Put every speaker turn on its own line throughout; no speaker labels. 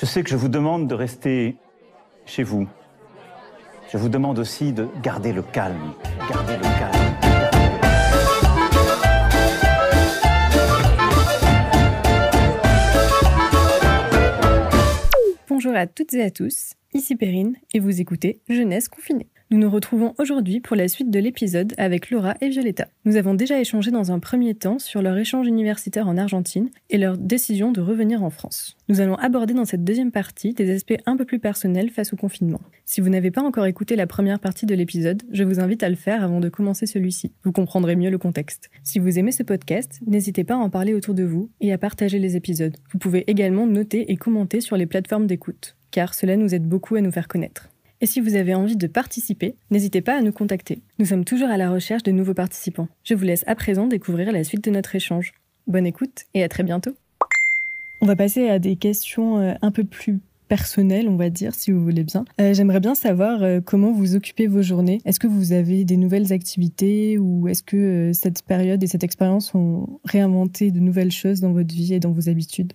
Je sais que je vous demande de rester chez vous. Je vous demande aussi de garder le calme.
Bonjour à toutes et à tous, ici Perrine et vous écoutez Jeunesse confinée. Nous nous retrouvons aujourd'hui pour la suite de l'épisode avec Laura et Violetta. Nous avons déjà échangé dans un premier temps sur leur échange universitaire en Argentine et leur décision de revenir en France. Nous allons aborder dans cette deuxième partie des aspects un peu plus personnels face au confinement. Si vous n'avez pas encore écouté la première partie de l'épisode, je vous invite à le faire avant de commencer celui-ci. Vous comprendrez mieux le contexte. Si vous aimez ce podcast, n'hésitez pas à en parler autour de vous et à partager les épisodes. Vous pouvez également noter et commenter sur les plateformes d'écoute, car cela nous aide beaucoup à nous faire connaître. Et si vous avez envie de participer, n'hésitez pas à nous contacter. Nous sommes toujours à la recherche de nouveaux participants. Je vous laisse à présent découvrir la suite de notre échange. Bonne écoute et à très bientôt. On va passer à des questions euh, un peu plus personnelles, on va dire, si vous voulez bien. Euh, J'aimerais bien savoir euh, comment vous occupez vos journées. Est-ce que vous avez des nouvelles activités ou est-ce que cette période et cette expérience ont réinventé de nouvelles choses dans votre vie et dans vos habitudes?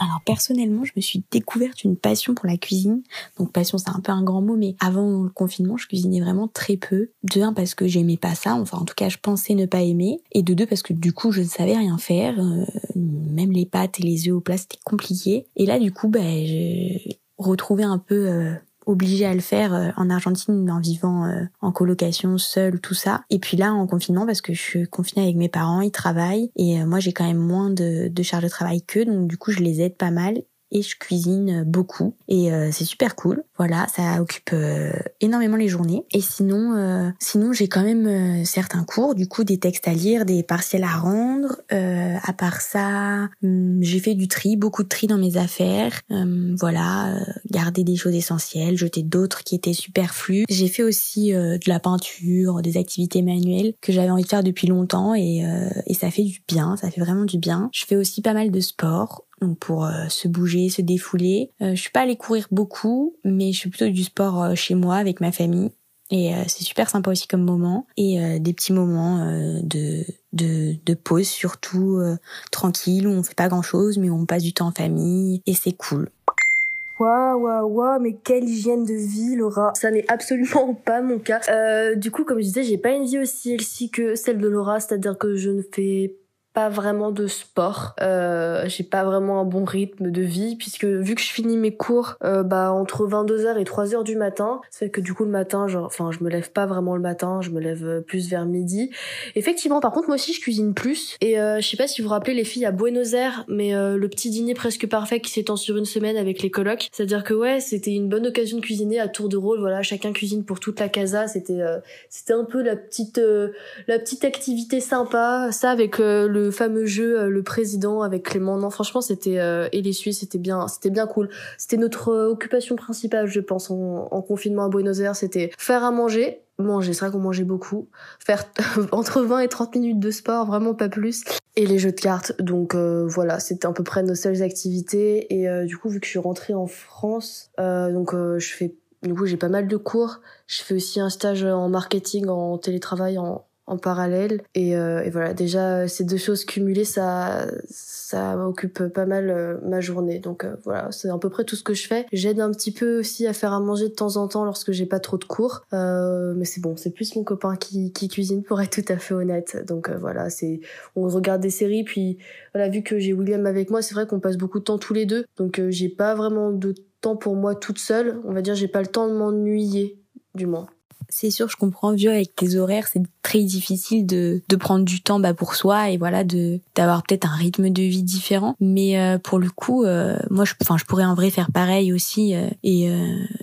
Alors personnellement, je me suis découverte une passion pour la cuisine. Donc passion, c'est un peu un grand mot, mais avant le confinement, je cuisinais vraiment très peu. De un parce que j'aimais pas ça, enfin en tout cas, je pensais ne pas aimer, et de deux parce que du coup, je ne savais rien faire. Euh, même les pâtes et les œufs au plat, c'était compliqué. Et là, du coup, bah, j'ai retrouvé un peu euh, obligée à le faire euh, en Argentine en vivant euh, en colocation seule, tout ça. Et puis là, en confinement, parce que je suis confinée avec mes parents, ils travaillent. Et euh, moi j'ai quand même moins de, de de travail qu'eux, donc du coup je les aide pas mal et je cuisine beaucoup et euh, c'est super cool. Voilà, ça occupe euh, énormément les journées. Et sinon, euh, sinon j'ai quand même certains cours, du coup des textes à lire, des partiels à rendre. à part ça, hum, j'ai fait du tri, beaucoup de tri dans mes affaires. Hum, voilà, garder des choses essentielles, jeter d'autres qui étaient superflues. J'ai fait aussi de la peinture, des activités manuelles que j'avais envie de faire depuis longtemps et, et ça fait du bien, ça fait vraiment du bien. Je fais aussi pas mal de sport donc pour euh, se bouger, se défouler. Euh, je suis pas allée courir beaucoup, mais je suis plutôt du sport euh, chez moi avec ma famille. Et c'est super sympa aussi comme moment. Et des petits moments de, de, de pause surtout tranquille où on fait pas grand chose mais où on passe du temps en famille et c'est cool.
Waouh, waouh, waouh, mais quelle hygiène de vie, Laura. Ça n'est absolument pas mon cas. Euh, du coup, comme je disais, j'ai pas une vie aussi healthy que celle de Laura, c'est-à-dire que je ne fais pas vraiment de sport. Euh, j'ai pas vraiment un bon rythme de vie puisque vu que je finis mes cours euh, bah entre 22h et 3h du matin, ça fait que du coup le matin genre enfin je me lève pas vraiment le matin, je me lève euh, plus vers midi. Effectivement par contre moi aussi je cuisine plus et euh, je sais pas si vous vous rappelez les filles à Buenos Aires mais euh, le petit dîner presque parfait qui s'étend sur une semaine avec les colocs, c'est-à-dire que ouais, c'était une bonne occasion de cuisiner à tour de rôle, voilà, chacun cuisine pour toute la casa, c'était c'était un peu la petite la petite activité sympa, ça avec le fameux jeu euh, le président avec Clément. Non franchement c'était euh, et les Suisses c'était bien c'était bien cool. C'était notre euh, occupation principale je pense en, confinement à Buenos Aires c'était faire à manger manger c'est vrai qu'on mangeait beaucoup faire entre 20 et 30 minutes de sport vraiment pas plus et les jeux de cartes. Donc voilà c'était à peu près nos seules activités. Et du coup vu que je suis rentrée en France donc je fais du coup j'ai pas mal de cours. Je fais aussi un stage en marketing en télétravail en en parallèle. Et, euh, voilà, déjà ces deux choses cumulées, ça, ça m'occupe pas mal euh, ma journée. Donc euh, voilà, c'est à peu près tout ce que je fais. J'aide un petit peu aussi à faire à manger de temps en temps lorsque j'ai pas trop de cours. mais c'est bon, c'est plus mon copain qui, qui cuisine pour être tout à fait honnête. Donc voilà, c'est on regarde des séries. Puis voilà, vu que j'ai William avec moi, c'est vrai qu'on passe beaucoup de temps tous les deux. Donc j'ai pas vraiment de temps pour moi toute seule. On va dire, j'ai pas le temps de m'ennuyer, du moins
c'est sûr, je comprends, vieux avec tes horaires, c'est très difficile de, de prendre du temps bah, pour soi et voilà de d'avoir peut-être un rythme de vie différent. Mais euh, pour le coup, euh, moi, je, je pourrais en vrai faire pareil aussi euh, et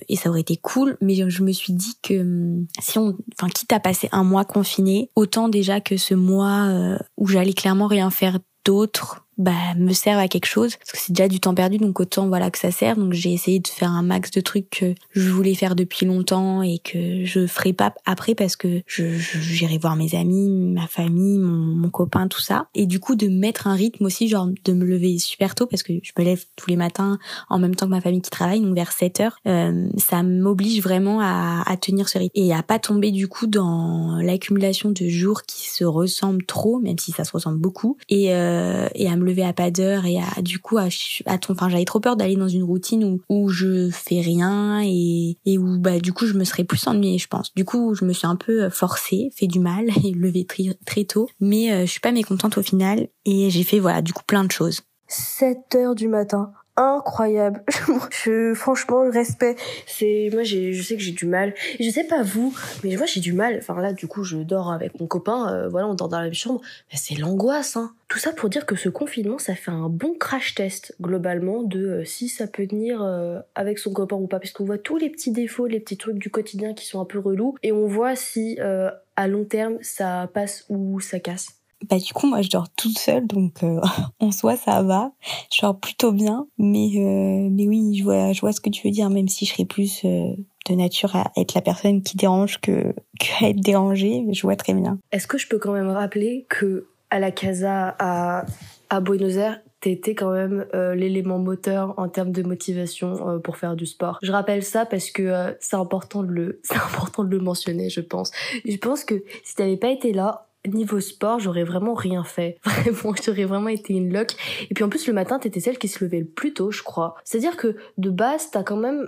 et ça aurait été cool. Mais je, me suis dit que hum, si on, enfin, quitte à passer un mois confiné, autant déjà que ce mois où j'allais clairement rien faire d'autre bah me sert à quelque chose. Parce que c'est déjà du temps perdu donc autant voilà que ça sert. Donc j'ai essayé de faire un max de trucs que je voulais faire depuis longtemps et que je ferai pas après parce que je j'irai voir mes amis ma famille mon, mon, copain tout ça. Et du coup de mettre un rythme aussi genre de me lever super tôt parce que je me lève tous les matins en même temps que ma famille qui travaille donc vers 7 heures euh, ça m'oblige vraiment à, à tenir ce rythme. Et à pas tomber du coup dans l'accumulation de jours qui se ressemblent trop même si ça se ressemble beaucoup et, euh, et à me lever à pas d'heure et à du coup à, à ton enfin j'avais trop peur d'aller dans une routine où où je fais rien et et où bah du coup je me serais plus ennuyée je pense. Du coup, je me suis un peu forcée, fait du mal et levé très très tôt, mais euh, je suis pas mécontente au final et j'ai fait voilà, du coup plein de choses.
7 heures du matin incroyable. je, franchement, le respect. C'est, moi, j'ai, je sais que j'ai du mal. Je sais pas vous, mais moi, j'ai du mal. Enfin, là, du coup, je dors avec mon copain. Euh, voilà, on dort dans la même chambre. C'est l'angoisse, hein. Tout ça pour dire que ce confinement, ça fait un bon crash test, globalement, de euh, si ça peut tenir euh, avec son copain ou pas. Parce qu'on voit tous les petits défauts, les petits trucs du quotidien qui sont un peu relous. Et on voit si, à long terme, ça passe ou ça casse.
Bah du coup moi je dors toute seule donc euh, en soi ça va, je dors plutôt bien mais euh, mais oui je vois je vois ce que tu veux dire même si je serais plus euh, de nature à être la personne qui dérange que qu'à être dérangée, je vois très bien.
Est-ce que je peux quand même rappeler que à la casa à à Buenos Aires t'étais quand même l'élément moteur en termes de motivation pour faire du sport? Je rappelle ça parce que c'est important de le c'est important de le mentionner, je pense. Je pense que si t'avais pas été là, niveau sport, j'aurais vraiment rien fait. Vraiment, j'aurais vraiment été une loque. Et puis en plus, le matin, t'étais celle qui se levait le plus tôt, je crois. C'est-à-dire que de base, t'as quand même,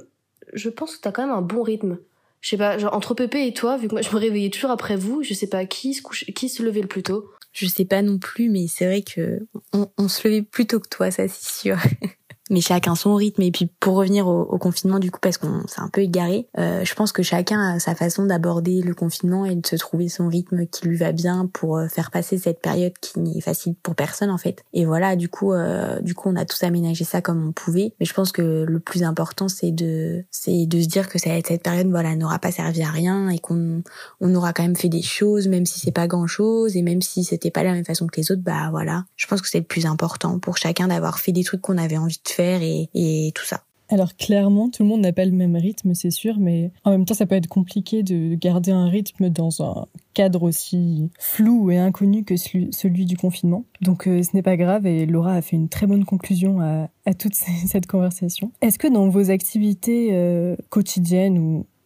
je pense que t'as quand même un bon rythme. Je sais pas, genre entre Pépé et toi, vu que moi je me réveillais toujours après vous, je sais pas qui se couche, qui se levait le plus tôt.
Je sais pas non plus, mais c'est vrai que on, on se levait plus tôt que toi, ça c'est sûr. mais chacun son rythme. Et puis pour revenir au, au confinement du coup, parce qu'on s'est un peu égaré, euh, je pense que chacun a sa façon d'aborder le confinement et de se trouver son rythme qui lui va bien pour euh, faire passer cette période qui n'est facile pour personne en fait. Et voilà, du coup, euh, du coup, on a tous aménagé ça comme on pouvait. Mais je pense que le plus important, c'est de, c'est de se dire que cette, période, voilà, n'aura pas servi à rien et qu'on, on aura quand même fait des choses, même si c'est pas grand chose et même si c'était pas la même façon que les autres, bah voilà. Je pense que c'est le plus important pour chacun d'avoir fait des trucs qu'on avait envie de faire et, tout ça.
Alors clairement, tout le monde n'a pas le même rythme, c'est sûr, mais en même temps, ça peut être compliqué de garder un rythme dans un cadre aussi flou et inconnu que celui du confinement. Donc euh, ce n'est pas grave et Laura a fait une très bonne conclusion à, toute cette conversation. Est-ce que dans vos activités euh, quotidiennes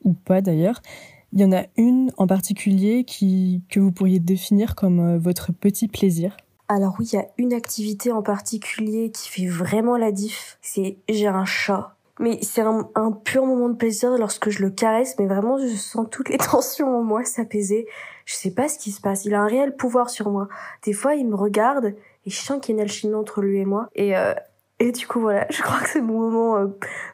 ou, pas d'ailleurs, il y en a une en particulier que vous pourriez définir comme euh, votre petit plaisir?
Alors oui, il y a une activité en particulier qui fait vraiment la diff. C'est j'ai un chat. Mais c'est un, pur moment de plaisir lorsque je le caresse, mais vraiment je sens toutes les tensions en moi s'apaiser. Je sais pas ce qui se passe. Il a un réel pouvoir sur moi. Des fois, il me regarde et je sens qu'il y a une alchimie entre lui et moi. Et euh, et du coup voilà, je crois que c'est mon moment, euh,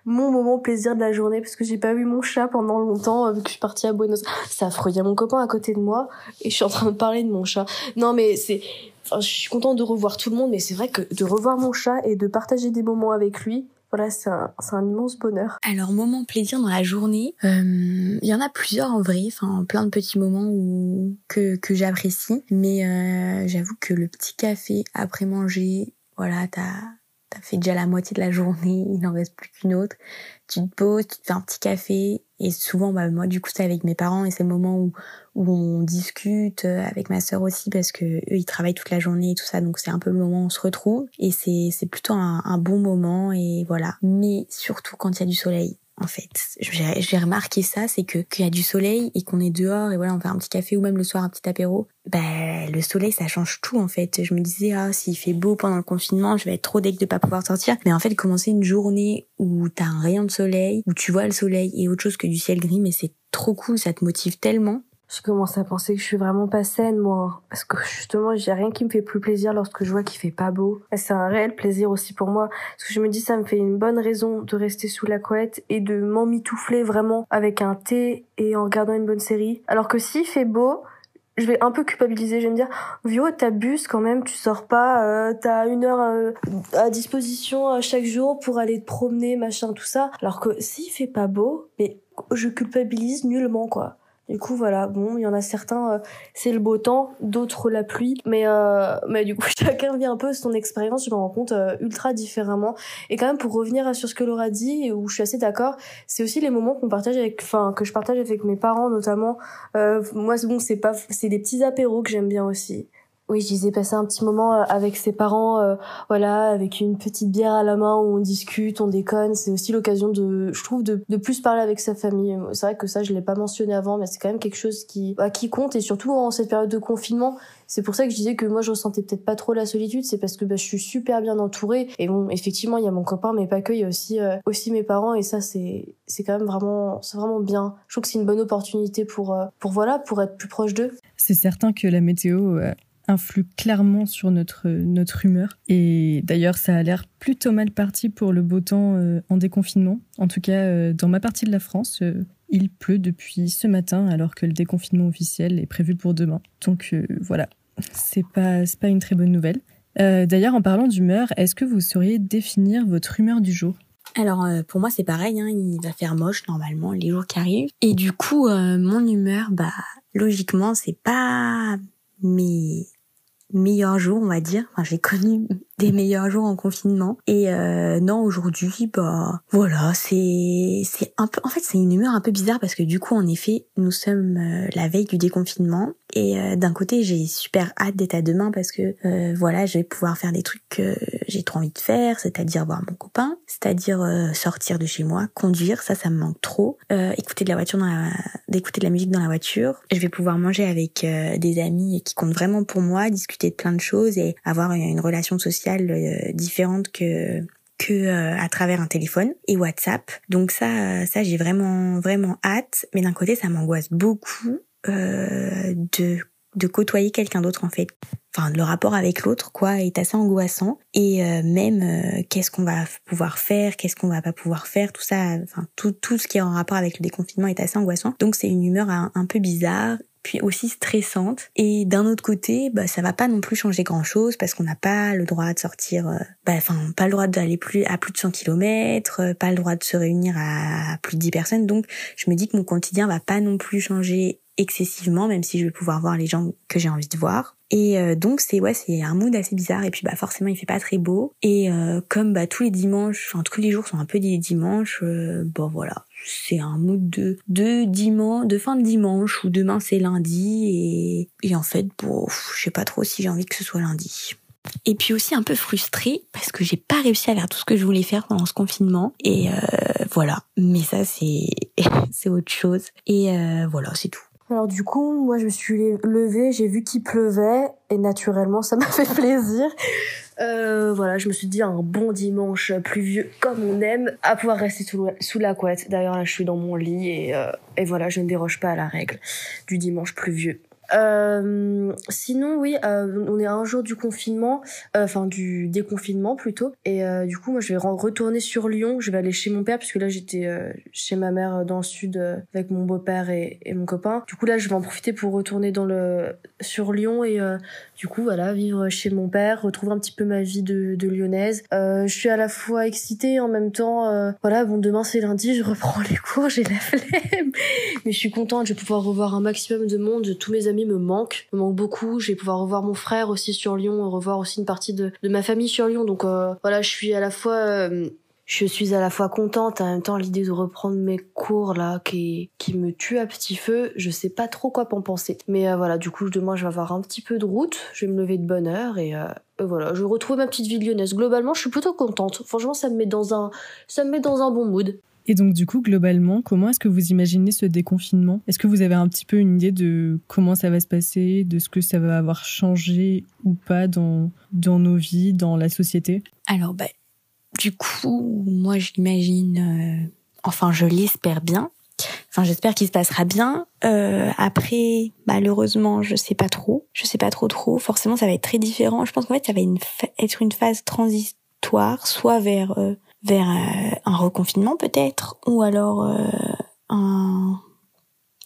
mon moment plaisir de la journée parce que j'ai pas vu mon chat pendant longtemps euh, vu que je suis partie à Buenos Aires. C'est affreux, il y a mon copain à côté de moi et je suis en train de parler de mon chat. Non mais c'est, je suis contente de revoir tout le monde, mais c'est vrai que de revoir mon chat et de partager des moments avec lui, voilà, c'est un, un, immense bonheur.
Alors, moment plaisir dans la journée, euh, il y en a plusieurs en vrai, enfin plein de petits moments où, que, que j'apprécie, mais j'avoue que le petit café après manger, voilà, t'as t'as fait déjà la moitié de la journée, il n'en reste plus qu'une autre. Tu te poses, tu te fais un petit café, et souvent, bah, moi, du coup, c'est avec mes parents, et c'est le moment où, où on discute, euh, avec ma sœur aussi, parce que eux, ils travaillent toute la journée et tout ça, donc c'est un peu le moment où on se retrouve, et c'est, c'est plutôt un, un bon moment, et voilà. Mais surtout quand il y a du soleil en fait. J'ai remarqué ça, c'est que qu'il y a du soleil et qu'on est dehors et voilà, on fait un petit café ou même le soir un petit apéro. Ben le soleil ça change tout en fait. Je me disais ah s'il fait beau pendant le confinement, je vais être trop deg de pas pouvoir sortir. Mais en fait commencer une journée où t'as un rayon de soleil, où tu vois le soleil et autre chose que du ciel gris, mais c'est trop cool, ça te motive tellement
je commence à penser que je suis vraiment pas saine, moi. Parce que justement, j'ai rien qui me fait plus plaisir lorsque je vois qu'il fait pas beau. C'est un réel plaisir aussi pour moi. Parce que je me dis, ça me fait une bonne raison de rester sous la couette et de m'emmitoufler vraiment avec un thé et en regardant une bonne série. Alors que s'il fait beau, je vais un peu culpabiliser, je vais me dire, Vio, t'abuses quand même, tu sors pas, euh, t'as une heure euh, à disposition euh, chaque jour pour aller te promener, machin, tout ça. Alors que s'il fait pas beau, mais je culpabilise nullement, quoi. Du coup, voilà, bon, il y en a certains, euh, c'est le beau temps, d'autres la pluie, mais euh, mais du coup, chacun vit un peu son expérience, je me rends compte euh, ultra différemment. Et quand même, pour revenir sur ce que Laura dit, où je suis assez d'accord, c'est aussi les moments qu'on partage avec, enfin, que je partage avec mes parents notamment. moi, bon, c'est pas, c'est des petits apéros que j'aime bien aussi. Oui, je disais passer un petit moment euh, avec ses parents, euh, voilà, avec une petite bière à la main où on discute, on déconne. C'est aussi l'occasion de, je trouve, de, de, plus parler avec sa famille. C'est vrai que ça, je l'ai pas mentionné avant, mais c'est quand même quelque chose qui, bah, qui compte et surtout en cette période de confinement. C'est pour ça que je disais que moi, je ressentais peut-être pas trop la solitude. C'est parce que bah, je suis super bien entourée. Et bon, effectivement, il y a mon copain, mais pas que. Il y a aussi euh, aussi mes parents et ça, c'est c'est quand même vraiment c'est vraiment bien. Je trouve que c'est une bonne opportunité pour pour voilà pour être plus proche d'eux.
C'est certain que la météo influe clairement sur notre, notre humeur. Et d'ailleurs, ça a l'air plutôt mal parti pour le beau temps euh, en déconfinement. En tout cas, euh, dans ma partie de la France, euh, il pleut depuis ce matin alors que le déconfinement officiel est prévu pour demain. Donc voilà, c'est pas, pas une très bonne nouvelle. d'ailleurs, en parlant d'humeur, est-ce que vous sauriez définir votre humeur du jour?
Alors pour moi c'est pareil, hein, il va faire moche normalement les jours qui arrivent. Et du coup mon humeur, bah logiquement c'est pas mes meilleurs jours, on va dire. Enfin, j'ai connu des meilleurs jours en confinement. Et euh, non, aujourd'hui, bah voilà, c'est c'est un peu. En fait, c'est une humeur un peu bizarre parce que du coup, en effet, nous sommes euh, la veille du déconfinement. Et euh, d'un côté, j'ai super hâte d'être à demain parce que euh, voilà, je vais pouvoir faire des trucs que j'ai trop envie de faire, c'est-à-dire voir mon copain, c'est-à-dire sortir de chez moi, conduire. Ça, ça me manque trop. écouter de la voiture, dans la... d'écouter de la musique dans la voiture. Je vais pouvoir manger avec des amis qui comptent vraiment pour moi, discuter de plein de choses et avoir une relation sociale euh, différente que que euh, à travers un téléphone et WhatsApp. Donc ça, ça j'ai vraiment vraiment hâte. Mais d'un côté, ça m'angoisse beaucoup euh, de de côtoyer quelqu'un d'autre en fait. Enfin, le rapport avec l'autre quoi est assez angoissant et euh, même qu'est-ce qu'on va pouvoir faire, qu'est-ce qu'on va pas pouvoir faire, tout ça, enfin tout tout ce qui est en rapport avec le déconfinement est assez angoissant. Donc c'est une humeur un peu bizarre puis aussi stressante. Et d'un autre côté, bah, ça va pas non plus changer grand chose parce qu'on n'a pas le droit de sortir, euh, bah, enfin, pas le droit d'aller plus à plus de 100 km, euh, pas le droit de se réunir à, plus de 10 personnes. Donc, je me dis que mon quotidien va pas non plus changer excessivement, même si je vais pouvoir voir les gens que j'ai envie de voir. Et euh, donc c'est ouais c'est un mood assez bizarre et puis bah forcément il fait pas très beau et comme bah tous les dimanches enfin tous les jours sont un peu des dimanches bon voilà c'est un mood de, de dimanche, de fin de dimanche ou demain c'est lundi et, et en fait, bon, je sais pas trop si j'ai envie que ce soit lundi. Et puis aussi un peu frustrée parce que j'ai pas réussi à faire tout ce que je voulais faire pendant ce confinement et euh, voilà. Mais ça c'est c'est autre chose et euh, voilà c'est tout.
Alors du coup, moi je me suis levée, j'ai vu qu'il pleuvait et naturellement ça m'a fait plaisir. Euh, voilà, je me suis dit un bon dimanche pluvieux comme on aime, à pouvoir rester sous, la couette. D'ailleurs là je suis dans mon lit et, euh, et voilà, je ne déroge pas à la règle du dimanche pluvieux. Euh, sinon, oui, euh, on est à un jour du confinement, euh, enfin du déconfinement plutôt. Et euh, du coup, moi, je vais retourner sur Lyon. Je vais aller chez mon père puisque là, j'étais chez ma mère dans le sud avec mon beau-père et, et, mon copain. Du coup, là, je vais en profiter pour retourner dans le sur Lyon et du coup, voilà, vivre chez mon père, retrouver un petit peu ma vie de, de lyonnaise. je suis à la fois excitée en même temps. voilà, bon, demain c'est lundi, je reprends les cours, j'ai la flemme, mais je suis contente. Je vais pouvoir revoir un maximum de monde, tous mes amis me manque, me manque beaucoup. Je vais pouvoir revoir mon frère aussi sur Lyon, revoir aussi une partie de, de ma famille sur Lyon. Donc euh, voilà, je suis à la fois euh, je suis à la fois contente, en même temps l'idée de reprendre mes cours là qui qui me tue à petit feu, je sais pas trop quoi en penser. Mais euh, voilà, du coup demain je vais avoir un petit peu de route, je vais me lever de bonne heure et voilà, je retrouve ma petite vie lyonnaise. Globalement, je suis plutôt contente. Franchement, ça me met dans un ça me met dans un bon mood.
Et donc, du coup, globalement, comment est-ce que vous imaginez ce déconfinement? Est-ce que vous avez un petit peu une idée de comment ça va se passer, de ce que ça va avoir changé ou pas dans, dans nos vies, dans la société?
Alors, bah, du coup, moi, j'imagine, euh, enfin, je l'espère bien. Enfin, j'espère qu'il se passera bien. Euh, après, malheureusement, je sais pas trop. Je sais pas trop trop. Forcément, ça va être très différent. Je pense qu'en fait, ça va être une phase transitoire, soit vers euh, vers euh, un reconfinement peut-être, ou alors euh, un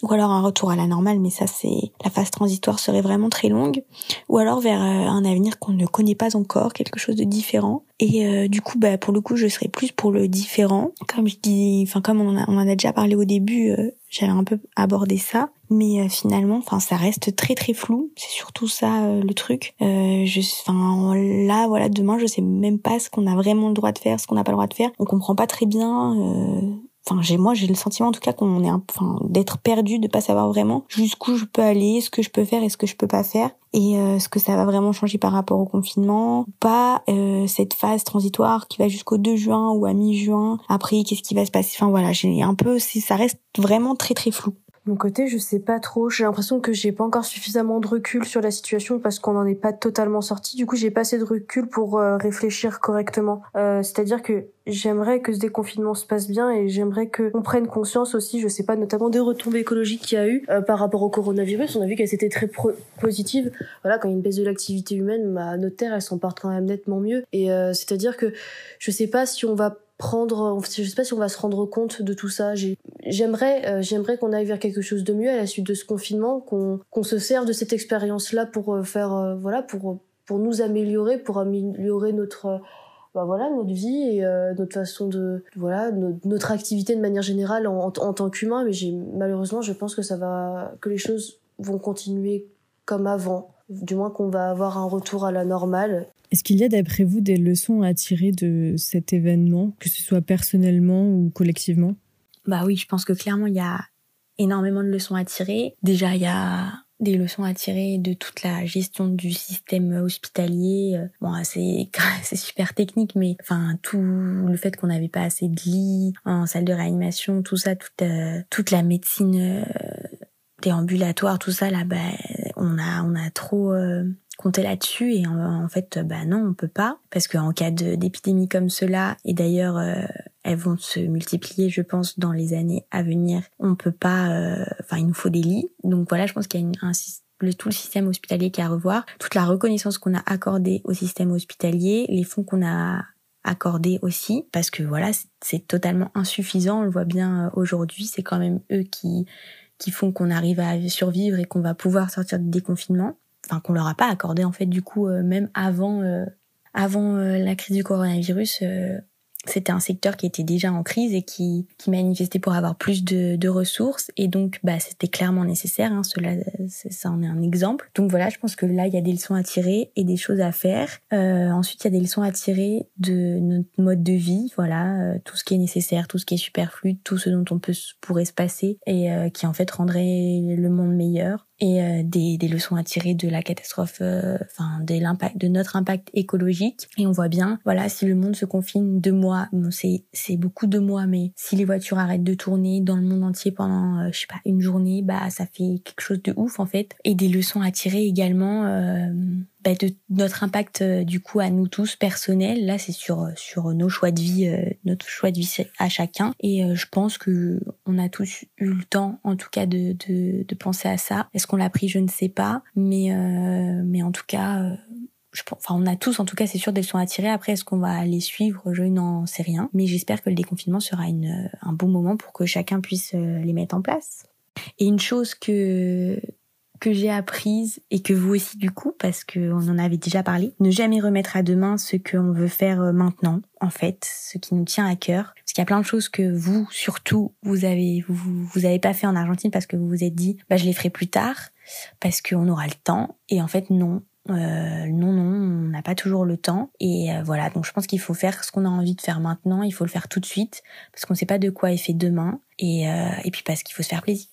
ou alors un retour à la normale, mais ça c'est la phase transitoire serait vraiment très longue, ou alors vers euh, un avenir qu'on ne connaît pas encore, quelque chose de différent. Et du coup, bah pour le coup, je serais plus pour le différent. Comme je dis, enfin comme on, en a déjà parlé au début, j'avais un peu abordé ça, mais finalement, enfin ça reste très très flou. C'est surtout ça le truc. je, enfin là, voilà, demain, je sais même pas ce qu'on a vraiment le droit de faire, ce qu'on n'a pas le droit de faire. On comprend pas très bien enfin j'ai moi j'ai le sentiment en tout cas qu'on est enfin d'être perdu de pas savoir vraiment jusqu'où je peux aller ce que je peux faire et ce que je peux pas faire et euh, ce que ça va vraiment changer par rapport au confinement. Pas euh, cette phase transitoire qui va jusqu'au 2 juin ou à mi-juin. Après qu'est-ce qui va se passer? Enfin voilà j'ai un peu ça reste vraiment très très flou
mon côté, je sais pas trop. J'ai l'impression que j'ai pas encore suffisamment de recul sur la situation parce qu'on n'en est pas totalement sorti. Du coup, j'ai pas assez de recul pour euh, réfléchir correctement. Euh, C'est-à-dire que j'aimerais que ce déconfinement se passe bien et j'aimerais qu'on prenne conscience aussi, je sais pas, notamment des retombées écologiques qu'il y a eu euh, par rapport au coronavirus. On a vu qu'elles étaient très positives. Voilà, quand il y a une baisse de l'activité humaine, ma nos terres, elles s'en partent quand même nettement mieux. Et euh, c'est-à-dire que je sais pas si on va prendre je sais pas si on va se rendre compte de tout ça. J'aimerais euh, j'aimerais qu'on aille vers quelque chose de mieux à la suite de ce confinement qu'on se serve de cette expérience là pour euh, faire euh, voilà pour pour nous améliorer pour améliorer notre bah voilà notre vie et notre façon de voilà notre, activité de manière générale en, tant qu'humain. Mais malheureusement je pense que ça va que les choses vont continuer comme avant du moins qu'on va avoir un retour à la normale
est-ce qu'il y a d'après vous des leçons à tirer de cet événement, que ce soit personnellement ou collectivement?
Bah oui, je pense que clairement il y a énormément de leçons à tirer. Déjà, il y a des leçons à tirer de toute la gestion du système hospitalier. Bon, c'est c'est super technique, mais enfin tout le fait qu'on n'avait pas assez de lits en salle de réanimation, tout ça, toute euh, toute la médecine euh, déambulatoire, tout ça là, bah on a on a trop euh, compter là-dessus et en, fait bah non on peut pas. Parce qu'en cas d'épidémie comme cela et d'ailleurs euh, elles vont se multiplier je pense dans les années à venir on peut pas euh, enfin il nous faut des lits. Donc voilà je pense qu'il y a une, un, le, tout le système hospitalier qui a à revoir. Toute la reconnaissance qu'on a accordée au système hospitalier les fonds qu'on a accordés aussi. Parce que voilà c'est totalement insuffisant on le voit bien euh, aujourd'hui. C'est quand même eux qui qui font qu'on arrive à survivre et qu'on va pouvoir sortir du déconfinement. Enfin qu'on leur a pas accordé en fait du coup euh, même avant euh, avant euh, la crise du coronavirus c'était un secteur qui était déjà en crise et qui, qui manifestait pour avoir plus de, de ressources. Et donc bah c'était clairement nécessaire hein, cela ça en est un exemple. Donc voilà je pense que là il y a des leçons à tirer et des choses à faire. Euh, ensuite il y a des leçons à tirer de notre mode de vie voilà euh, tout ce qui est nécessaire tout ce qui est superflu tout ce dont on peut pourrait se passer et euh, qui en fait rendrait le monde meilleur et euh, des, des, leçons à tirer de la catastrophe, enfin de l'impact, de notre impact écologique. Et on voit bien, voilà, si le monde se confine deux mois c'est c'est beaucoup de mois, mais si les voitures arrêtent de tourner dans le monde entier pendant, euh, je sais pas, une journée, bah ça fait quelque chose de ouf en fait. Et des leçons à tirer également euh, bah, de notre impact euh, du coup à nous tous personnel. Là, c'est sur sur nos choix de vie, notre choix de vie à chacun. Et je pense que on a tous eu le temps, en tout cas, de de, penser à ça. Est-ce qu'on l'a pris? Je ne sais pas, mais mais en tout cas enfin, on a tous, en tout cas, c'est sûr, des leçons à tirer. Après, est-ce qu'on va les suivre? Je n'en sais rien. Mais j'espère que le déconfinement sera une, euh, un bon moment pour que chacun puisse euh, les mettre en place. Et une chose que que j'ai apprise et que vous aussi du coup parce que on en avait déjà parlé. Ne jamais remettre à demain ce qu'on veut faire euh, maintenant en fait ce qui nous tient à cœur. Parce qu'il y a plein de choses que vous surtout vous avez vous vous avez pas fait en Argentine parce que vous vous êtes dit bah je les ferai plus tard parce qu'on aura le temps. Et en fait non. Euh, non, non, on n'a pas toujours le temps. Et euh, voilà, donc je pense qu'il faut faire ce qu'on a envie de faire maintenant, il faut le faire tout de suite, parce qu'on ne sait pas de quoi est fait demain, et, euh, et puis parce qu'il faut se faire plaisir.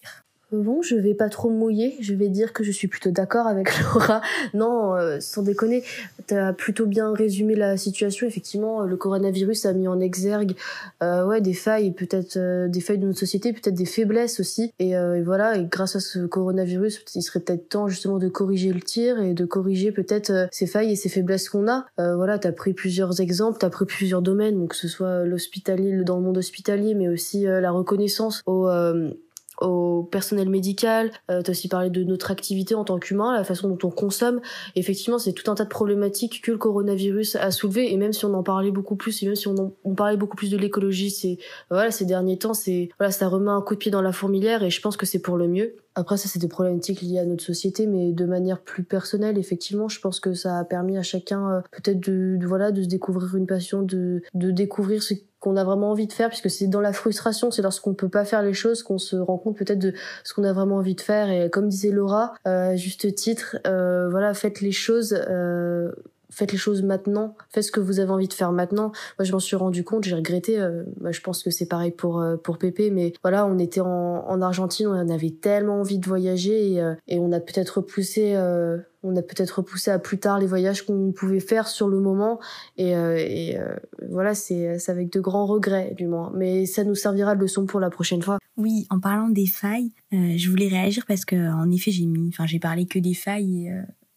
Bon, je vais pas trop mouiller, je vais dire que je suis plutôt d'accord avec Laura. Non, euh, sans déconner, t'as plutôt bien résumé la situation. Effectivement, le coronavirus a mis en exergue euh, ouais, des failles, peut-être euh, des failles de notre société, peut-être des faiblesses aussi. Et, et, voilà, et grâce à ce coronavirus, il serait peut-être temps justement de corriger le tir et de corriger peut-être ces failles et ces faiblesses qu'on a. voilà, t'as pris plusieurs exemples, t'as pris plusieurs domaines, donc que ce soit l'hospitalier, dans le monde hospitalier, mais aussi la reconnaissance au au personnel médical, euh, tu as aussi parlé de notre activité en tant qu'humain, la façon dont on consomme. Effectivement, c'est tout un tas de problématiques que le coronavirus a soulevé et même si on en parlait beaucoup plus et même si on, on parlait beaucoup plus de l'écologie, c'est voilà, ces derniers temps, c'est voilà, ça remet un coup de pied dans la fourmilière et je pense que c'est pour le mieux. Après, ça, c'est des problématiques liées à notre société, mais de manière plus personnelle, effectivement, je pense que ça a permis à chacun euh, peut-être de, de, voilà, de se découvrir une passion, de, de découvrir ce qu'on a vraiment envie de faire, puisque c'est dans la frustration, c'est lorsqu'on peut pas faire les choses qu'on se rend compte peut-être de ce qu'on a vraiment envie de faire. Et comme disait Laura, euh, juste titre, euh, voilà, faites les choses. Euh, faites les choses maintenant, faites ce que vous avez envie de faire maintenant. Moi, je m'en suis rendu compte, j'ai regretté. Euh, bah, je pense que c'est pareil pour euh, pour Pépé, mais voilà, on était en, en Argentine, on avait tellement envie de voyager et, euh, et on a peut-être repoussé. On a peut-être repoussé à plus tard les voyages qu'on pouvait faire sur le moment. Et, et voilà c'est c'est avec de grands regrets du moins. Mais ça nous servira de leçon pour la prochaine fois.
Oui en parlant des failles je voulais réagir parce que en effet j'ai mis enfin j'ai parlé que des failles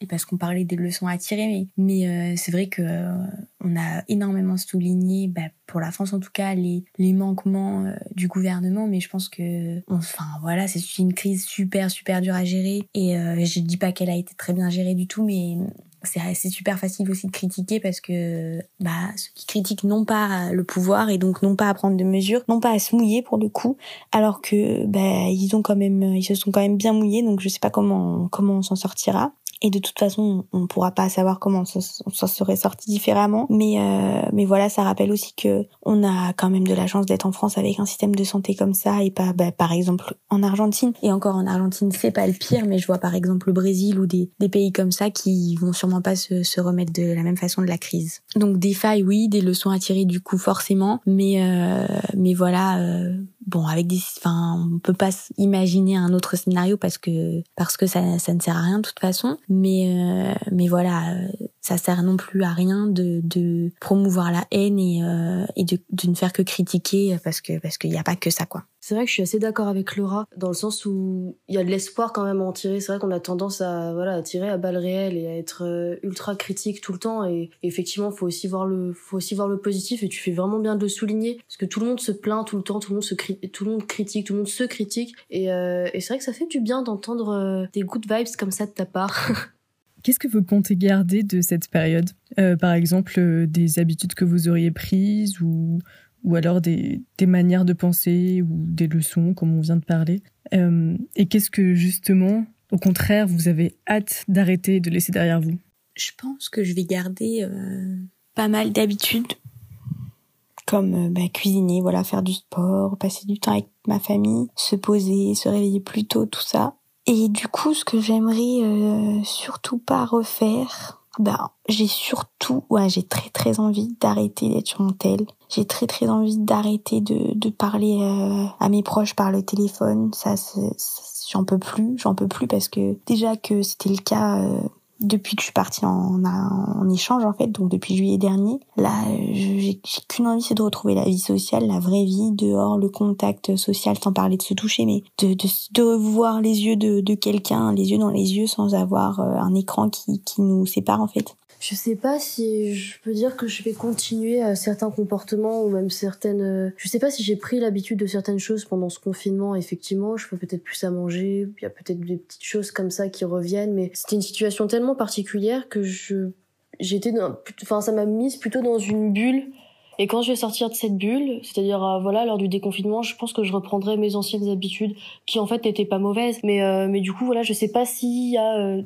parce qu'on parlait des leçons à tirer, mais, mais euh, c'est vrai que euh, on a énormément souligné, bah, pour la France en tout cas, les, les manquements euh, du gouvernement, mais je pense que, enfin voilà, c'est une crise super super dure à gérer, et je dis pas qu'elle a été très bien gérée du tout, mais c'est super facile aussi de critiquer parce que bah ceux qui critiquent n'ont pas le pouvoir et donc n'ont pas à prendre de mesures, n'ont pas à se mouiller pour le coup, alors que bah ils ont quand même ils se sont quand même bien mouillés. Donc je sais pas comment comment on s'en sortira. Et de toute façon, on ne pourra pas savoir comment on s'en serait sorti différemment. Mais euh, mais voilà, ça rappelle aussi que on a quand même de la chance d'être en France avec un système de santé comme ça et pas, bah, par exemple, en Argentine. Et encore en Argentine, c'est pas le pire, mais je vois par exemple le Brésil ou des, pays comme ça qui vont sûrement pas se, se remettre de la même façon de la crise. Donc des failles, oui, des leçons à tirer du coup forcément, mais euh, mais voilà. Euh, bon avec des enfin on peut pas imaginer un autre scénario parce que parce que ça ça ne sert à rien de toute façon mais euh, mais voilà ça sert non plus à rien de, de promouvoir la haine et, euh, et de, de, ne faire que critiquer parce que parce qu'il n'y a pas que ça quoi.
C'est vrai que je suis assez d'accord avec Laura dans le sens où il y a de l'espoir quand même à en tirer. C'est vrai qu'on a tendance à voilà à tirer à balles réelles et à être euh, ultra critique tout le temps et, effectivement faut aussi voir le faut aussi voir le positif et tu fais vraiment bien de le souligner parce que tout le monde se plaint tout le temps, tout le monde se tout le monde critique, tout le monde se critique et, euh, et c'est vrai que ça fait du bien d'entendre euh, des good vibes comme ça de ta part.
Qu'est-ce que vous comptez garder de cette période? Euh, Par exemple, euh, des habitudes que vous auriez prises ou, ou alors des, manières de penser ou des leçons, comme on vient de parler? Euh, Et qu'est-ce que justement, au contraire, vous avez hâte d'arrêter, de laisser derrière vous?
Je pense que je vais garder pas mal d'habitudes comme bah, cuisiner, voilà, faire du sport, passer du temps avec ma famille, se poser, se réveiller plus tôt, tout ça. Et du coup, ce que j'aimerais euh, surtout pas refaire, bah, j'ai surtout, ouais, j'ai très très envie d'arrêter d'être sur mon tel. J'ai très très envie d'arrêter de, de parler euh, à mes proches par le téléphone. Ça, j'en peux plus, j'en peux plus parce que déjà que c'était le cas euh, depuis que je suis partie en, en échange en fait, donc depuis juillet dernier, là j'ai qu'une envie c'est de retrouver la vie sociale, la vraie vie dehors, le contact social, sans parler de se toucher, mais de, de, de voir les yeux de, de quelqu'un, les yeux dans les yeux sans avoir euh, un écran qui, qui nous sépare en fait.
Je sais pas si je peux dire que je vais continuer à certains comportements ou même certaines. Euh, je sais pas si j'ai pris l'habitude de certaines choses pendant ce confinement. Effectivement, je fais peut-être plus à manger. Il y a peut-être des petites choses comme ça qui reviennent, mais c'était une situation tellement particulière que je j'étais enfin ça m'a mise plutôt dans une bulle. Et quand je vais sortir de cette bulle, c'est-à-dire euh, voilà lors du déconfinement, je pense que je reprendrai mes anciennes habitudes qui en fait n'étaient pas mauvaises, mais euh, mais du coup voilà, je sais pas s'il y a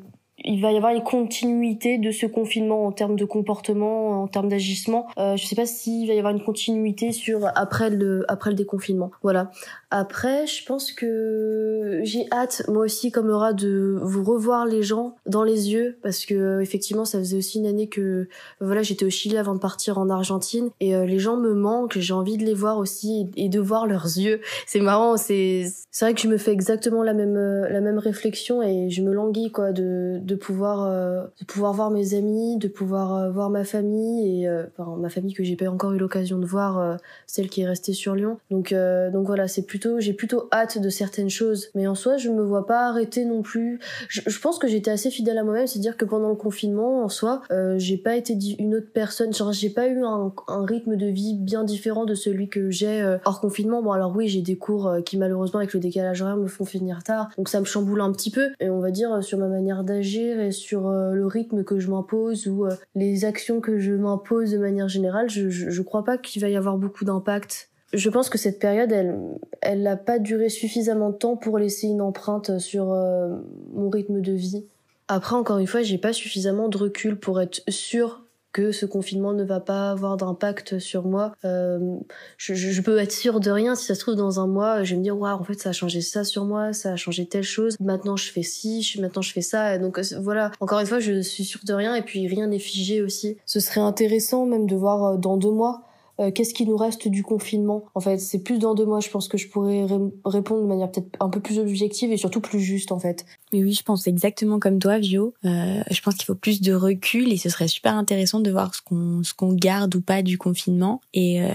il va y avoir une continuité de ce confinement en termes de comportement, en termes d'agissement. Euh, je sais pas s'il va y avoir une continuité sur après le après le déconfinement. Voilà. Après, je pense que j'ai hâte moi aussi comme Laura de vous revoir les gens dans les yeux parce que effectivement ça faisait aussi une année que voilà j'étais au Chili avant de partir en Argentine et euh, les gens me manquent. J'ai envie de les voir aussi et de voir leurs yeux. C'est marrant. C'est c'est vrai que je me fais exactement la même euh, la même réflexion et je me languis quoi de de pouvoir euh, de pouvoir voir mes amis, de pouvoir euh, voir ma famille et euh, enfin ma famille que j'ai pas encore eu l'occasion de voir, celle qui est restée sur Lyon. Donc donc voilà, c'est plutôt j'ai plutôt hâte de certaines choses, mais en soi je me vois pas arrêter non plus. Je, pense que j'étais assez fidèle à moi-même, c'est à dire que pendant le confinement en soi, j'ai pas été une autre personne, genre j'ai pas eu un, rythme de vie bien différent de celui que j'ai hors confinement. Bon alors oui, j'ai des cours qui malheureusement avec le décalage horaire me font finir tard, donc ça me chamboule un petit peu et on va dire sur ma manière d'agir et sur euh, le rythme que je m'impose ou euh, les actions que je m'impose de manière générale, je, je, crois pas qu'il va y avoir beaucoup d'impact. Je pense que cette période, elle, elle n'a pas duré suffisamment de temps pour laisser une empreinte sur euh, mon rythme de vie. Après, encore une fois, j'ai pas suffisamment de recul pour être sûre que ce confinement ne va pas avoir d'impact sur moi. Euh, je, peux être sûre de rien. Si ça se trouve dans un mois, je vais me dire waouh, en fait, ça a changé ça sur moi, ça a changé telle chose. Maintenant, je fais ci, maintenant je fais ça. Et donc voilà. Encore une fois, je suis sûre de rien. Et puis rien n'est figé aussi. Ce serait intéressant même de voir dans deux mois euh, qu'est-ce qui nous reste du confinement? En fait, c'est plus dans deux mois, je pense que je pourrais répondre de manière peut-être un peu plus objective et surtout plus juste en fait.
Mais oui, je pense exactement comme toi, Vio. Euh, je pense qu'il faut plus de recul et ce serait super intéressant de voir ce qu'on ce qu'on garde ou pas du confinement. Et euh,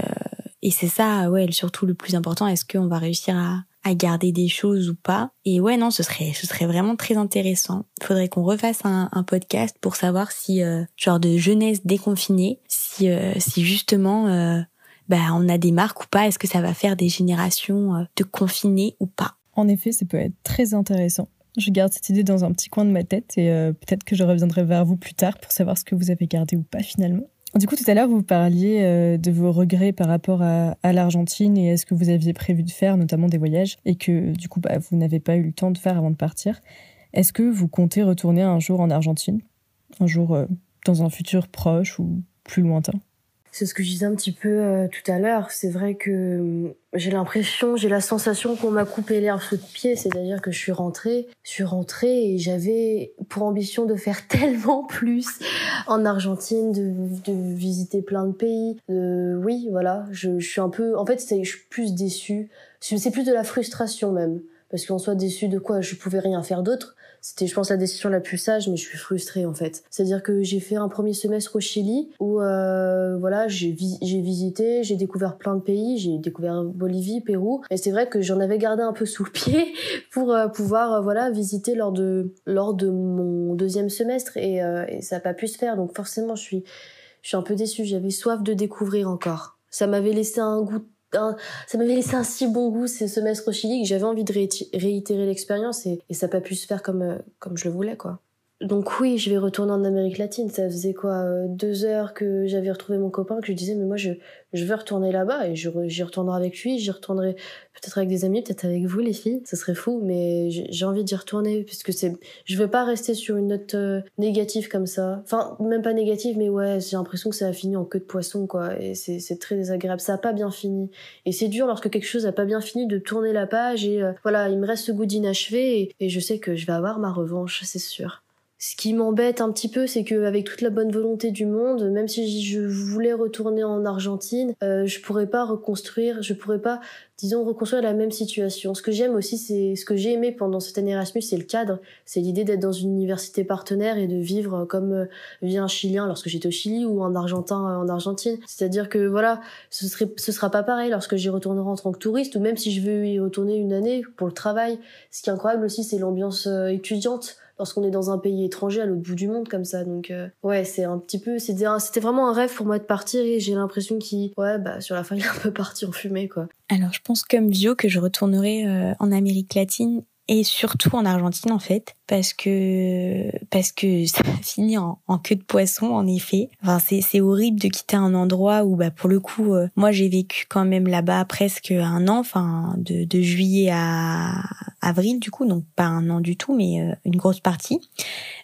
et c'est ça, ouais, surtout le plus important. Est-ce qu'on va réussir à à garder des choses ou pas. Et ouais, non, ce serait, ce serait vraiment très intéressant. Faudrait qu'on refasse un, un, podcast pour savoir si, euh, genre de jeunesse déconfinée, si, euh, si justement, euh, bah, on a des marques ou pas. Est-ce que ça va faire des générations de confinés ou pas?
En effet, ça peut être très intéressant. Je garde cette idée dans un petit coin de ma tête et peut-être que je reviendrai vers vous plus tard pour savoir ce que vous avez gardé ou pas finalement. Du coup, tout à l'heure, vous parliez euh, de vos regrets par rapport à, l'Argentine et à ce que vous aviez prévu de faire, notamment des voyages, et que du coup, bah, vous n'avez pas eu le temps de faire avant de partir. Est-ce que vous comptez retourner un jour en Argentine? Un jour euh, dans un futur proche ou plus lointain?
C'est ce que je disais un petit peu euh, tout à l'heure. C'est vrai que euh, j'ai l'impression, j'ai la sensation qu'on m'a coupé l'air sous le pied. C'est-à-dire que je suis rentrée, je suis rentrée et j'avais pour ambition de faire tellement plus en Argentine, de, visiter plein de pays. De, oui, voilà, je, suis un peu, en fait, je suis plus déçue. C'est plus de la frustration même, parce qu'en soit déçue de quoi? Je pouvais rien faire d'autre c'était, je pense, la décision la plus sage, mais je suis frustrée en fait. C'est-à-dire que j'ai fait un premier semestre au Chili où, euh, voilà, j'ai visité, j'ai découvert plein de pays, j'ai découvert Bolivie, Pérou, et c'est vrai que j'en avais gardé un peu sous le pied pour euh, pouvoir, euh, voilà, visiter lors de lors de mon deuxième semestre, et, euh, et ça n'a pas pu se faire. Donc forcément, je suis je suis un peu déçue. J'avais soif de découvrir encore. Ça m'avait laissé un goût ça m'avait laissé un si bon goût ces semestres au Chili que j'avais envie de réitérer l'expérience et, et, ça n'a pas pu se faire comme, euh, comme je le voulais, quoi. Donc oui, je vais retourner en Amérique latine. Ça faisait quoi euh, deux heures que j'avais retrouvé mon copain que je disais mais moi je je veux retourner là-bas et j'y retournerai avec lui. J'y retournerai peut-être avec des amis, peut-être avec vous les filles. Ça serait fou, mais j'ai envie d'y retourner puisque c'est. Je veux pas rester sur une note euh, négative comme ça. Enfin même pas négative, mais ouais, j'ai l'impression que ça a fini en queue de poisson quoi. Et c'est c'est très désagréable. Ça a pas bien fini. Et c'est dur lorsque quelque chose a pas bien fini de tourner la page et euh, voilà, il me reste ce goût d'inachevé et je sais que je vais avoir ma revanche, c'est sûr. Ce qui m'embête un petit peu, c'est qu'avec toute la bonne volonté du monde, même si je voulais retourner en Argentine, euh, je pourrais pas reconstruire, je pourrais pas, disons, reconstruire la même situation. Ce que j'aime aussi, c'est ce que j'ai aimé pendant cette année Erasmus, c'est le cadre, c'est l'idée d'être dans une université partenaire et de vivre comme euh, vit un Chilien lorsque j'étais au Chili ou un Argentin euh, en Argentine. C'est-à-dire que voilà, ce serait, ce sera pas pareil lorsque j'y retournerai en tant que touriste ou même si je veux y retourner une année pour le travail. Ce qui est incroyable aussi, c'est l'ambiance euh, étudiante lorsqu'on est dans un pays étranger à l'autre bout du monde comme ça. Donc euh, ouais, c'est un petit peu, c'était vraiment un rêve pour moi de partir et j'ai l'impression qu'il, ouais, bah sur la fin il est un peu parti en fumée quoi.
Alors je pense comme Vio que je retournerai euh, en Amérique latine et surtout en Argentine en fait parce que parce que ça finit en, en queue de poisson en effet. Enfin c'est c'est horrible de quitter un endroit où bah pour le coup euh, moi j'ai vécu quand même là-bas presque un an enfin de de juillet à avril du coup donc pas un an du tout mais euh, une grosse partie.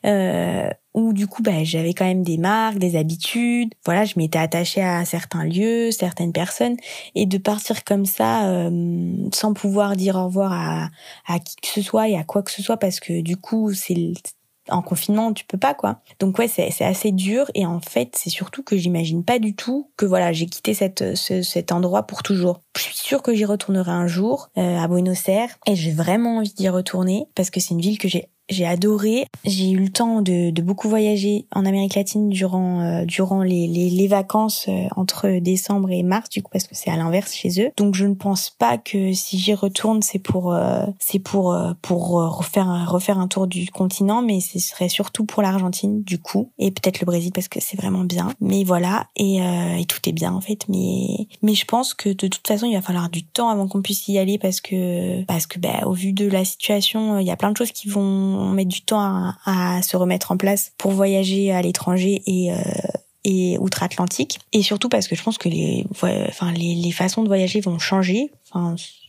Euh, où du coup bah j'avais quand même des marques, des habitudes, voilà, je m'étais attachée à certains lieux, certaines personnes et de partir comme ça euh, sans pouvoir dire au revoir à, qui que ce soit et à quoi que ce soit parce que du coup c'est en confinement, tu peux pas quoi. Donc ouais, c'est assez dur et en fait, c'est surtout que j'imagine pas du tout que voilà, j'ai quitté cet endroit pour toujours. Je suis sûre que j'y retournerai un jour euh, à Buenos Aires et j'ai vraiment envie d'y retourner parce que c'est une ville que j'ai j'ai adoré. J'ai eu le temps de, de, beaucoup voyager en Amérique latine durant euh, durant les, les, les vacances euh, entre décembre et mars du coup parce que c'est à l'inverse chez eux. Donc je ne pense pas que si j'y retourne c'est pour euh, c'est pour pour refaire refaire un tour du continent mais ce serait surtout pour l'Argentine du coup et peut-être le Brésil parce que c'est vraiment bien. Mais voilà et, et tout est bien en fait mais mais je pense que de toute façon il va falloir du temps avant qu'on puisse y aller parce que parce que bah, au vu de la situation il y a plein de choses qui vont on met du temps à, se remettre en place pour voyager à l'étranger et, euh, outre-Atlantique. Et surtout parce que je pense que les, enfin, les, les façons de voyager vont changer.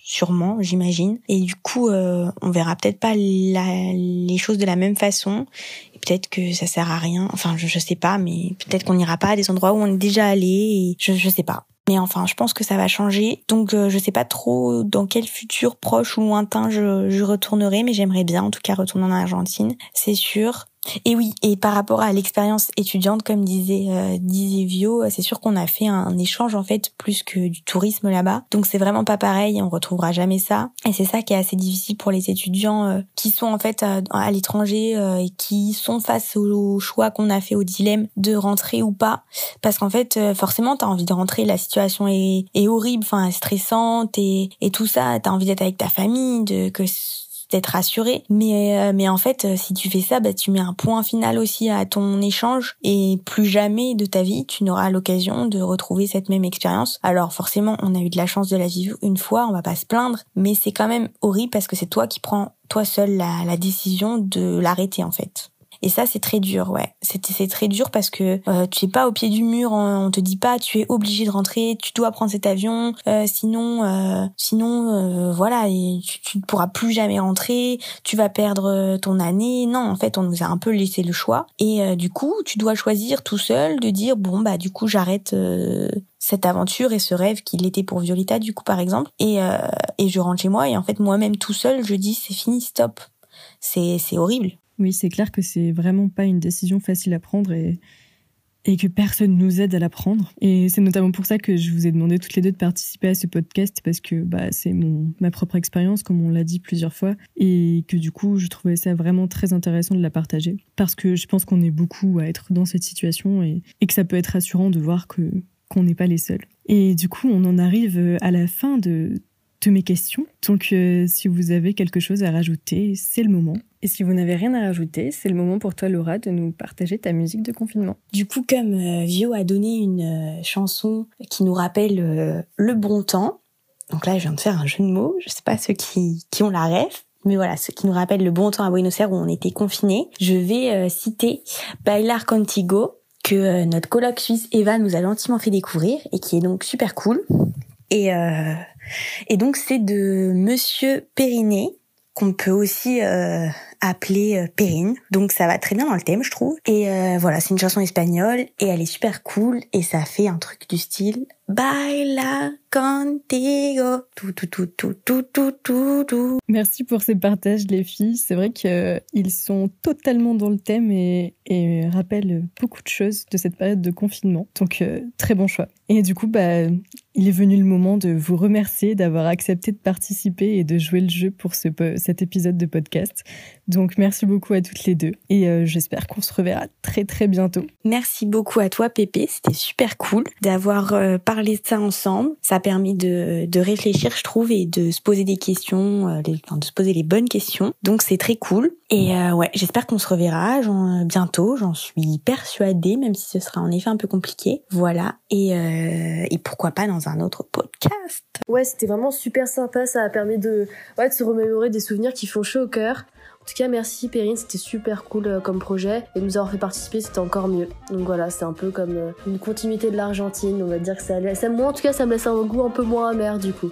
Sûrement, j'imagine. Et du coup, euh, on verra peut-être pas la, les choses de la même façon. Et peut-être que ça sert à rien. Enfin, je, je sais pas, mais peut-être qu'on n'ira pas à des endroits où on est déjà allé. Je, je sais pas. Mais enfin, je pense que ça va changer. Donc, euh, je sais pas trop dans quel futur proche ou lointain je, je retournerai, mais j'aimerais bien, en tout cas, retourner en Argentine, c'est sûr. Et oui, et par rapport à l'expérience étudiante, comme disait euh, disait Vio, c'est sûr qu'on a fait un, échange en fait plus que du tourisme là-bas. Donc c'est vraiment pas pareil, on retrouvera jamais ça. Et c'est ça qui est assez difficile pour les étudiants euh, qui sont en fait euh, à, l'étranger euh, et qui sont face au, choix qu'on a fait, au dilemme de rentrer ou pas, parce qu'en fait forcément t'as envie de rentrer, la situation est, est horrible, enfin stressante et et tout ça, t'as envie d'être avec ta famille, de que d'être rassuré. Mais euh, mais en fait, euh, si tu fais ça, bah tu mets un point final aussi à ton échange et plus jamais de ta vie tu n'auras l'occasion de retrouver cette même expérience. Alors forcément, on a eu de la chance de la vivre une fois, on va pas se plaindre, mais c'est quand même horrible parce que c'est toi qui prends toi seul la, la décision de l'arrêter en fait. Et ça, c'est très dur, ouais. C'est très dur parce que euh, tu es pas au pied du mur, on, te dit pas tu es obligé de rentrer, tu dois prendre cet avion, euh, sinon euh, sinon euh, voilà, tu, ne pourras plus jamais rentrer, tu vas perdre ton année. Non, en fait, on nous a un peu laissé le choix et du coup, tu dois choisir tout seul de dire bon bah du coup, j'arrête cette aventure et ce rêve qu'il était pour Violetta du coup par exemple et et je rentre chez moi et en fait moi-même tout seul, je dis c'est fini, stop. C'est c'est horrible.
Oui, c'est clair que c'est vraiment pas une décision facile à prendre et, que personne nous aide à la prendre. Et c'est notamment pour ça que je vous ai demandé toutes les deux de participer à ce podcast parce que bah, c'est mon ma propre expérience, comme on l'a dit plusieurs fois, et que du coup je trouvais ça vraiment très intéressant de la partager parce que je pense qu'on est beaucoup à être dans cette situation et, et que ça peut être rassurant de voir que qu'on n'est pas les seuls. Et du coup, on en arrive à la fin de, de mes questions. Donc, euh, si vous avez quelque chose à rajouter, c'est le moment. Et si vous n'avez rien à rajouter, c'est le moment pour toi, Laura, de nous partager ta musique de confinement.
Du coup, comme euh, Vio a donné une euh, chanson qui nous rappelle le bon temps, donc là, je viens de faire un jeu de mots. Je sais pas ceux qui, qui ont la rêve, mais voilà, ce qui nous rappelle le bon temps à Buenos Aires où on était confinés. Je vais citer Bailar Contigo que notre colloque suisse Eva nous a gentiment fait découvrir et qui est donc super cool. Et euh, et donc c'est de Monsieur Périnet qu'on peut aussi euh, appeler euh, Perrine. Donc ça va très bien dans le thème, je trouve. Et euh, voilà, c'est une chanson espagnole et elle est super cool et ça fait un truc du style Baila contigo. Tout, tout, tout, tout, tout, tout, tout, tout.
Merci pour ces partages, les filles. C'est vrai qu'ils sont totalement dans le thème et, et rappellent beaucoup de choses de cette période de confinement. Donc, euh, très bon choix. Et du coup, bah, il est venu le moment de vous remercier d'avoir accepté de participer et de jouer le jeu pour ce, cet épisode de podcast. Donc, merci beaucoup à toutes les deux et euh, j'espère qu'on se reverra très très bientôt.
Merci beaucoup à toi, Pépé. C'était super cool d'avoir euh, parlé de ça ensemble. Ça a permis de, de, réfléchir, je trouve, et de se poser des questions, euh, de se poser les bonnes questions. Donc, c'est très cool. Et ouais, j'espère qu'on se reverra bientôt. J'en suis persuadée, même si ce sera en effet un peu compliqué. Voilà. Et, et pourquoi pas dans un autre podcast.
Ouais, c'était vraiment super sympa. Ça a permis de, ouais, de se remémorer des souvenirs qui font chaud au cœur. En tout cas, merci Perrine, c'était super cool euh, comme projet et nous avoir fait participer, c'était encore mieux. Donc voilà, c'est un peu comme euh, une continuité de l'Argentine, on va dire que ça, ça moi en tout cas, ça me laisse un goût un peu moins amer du coup.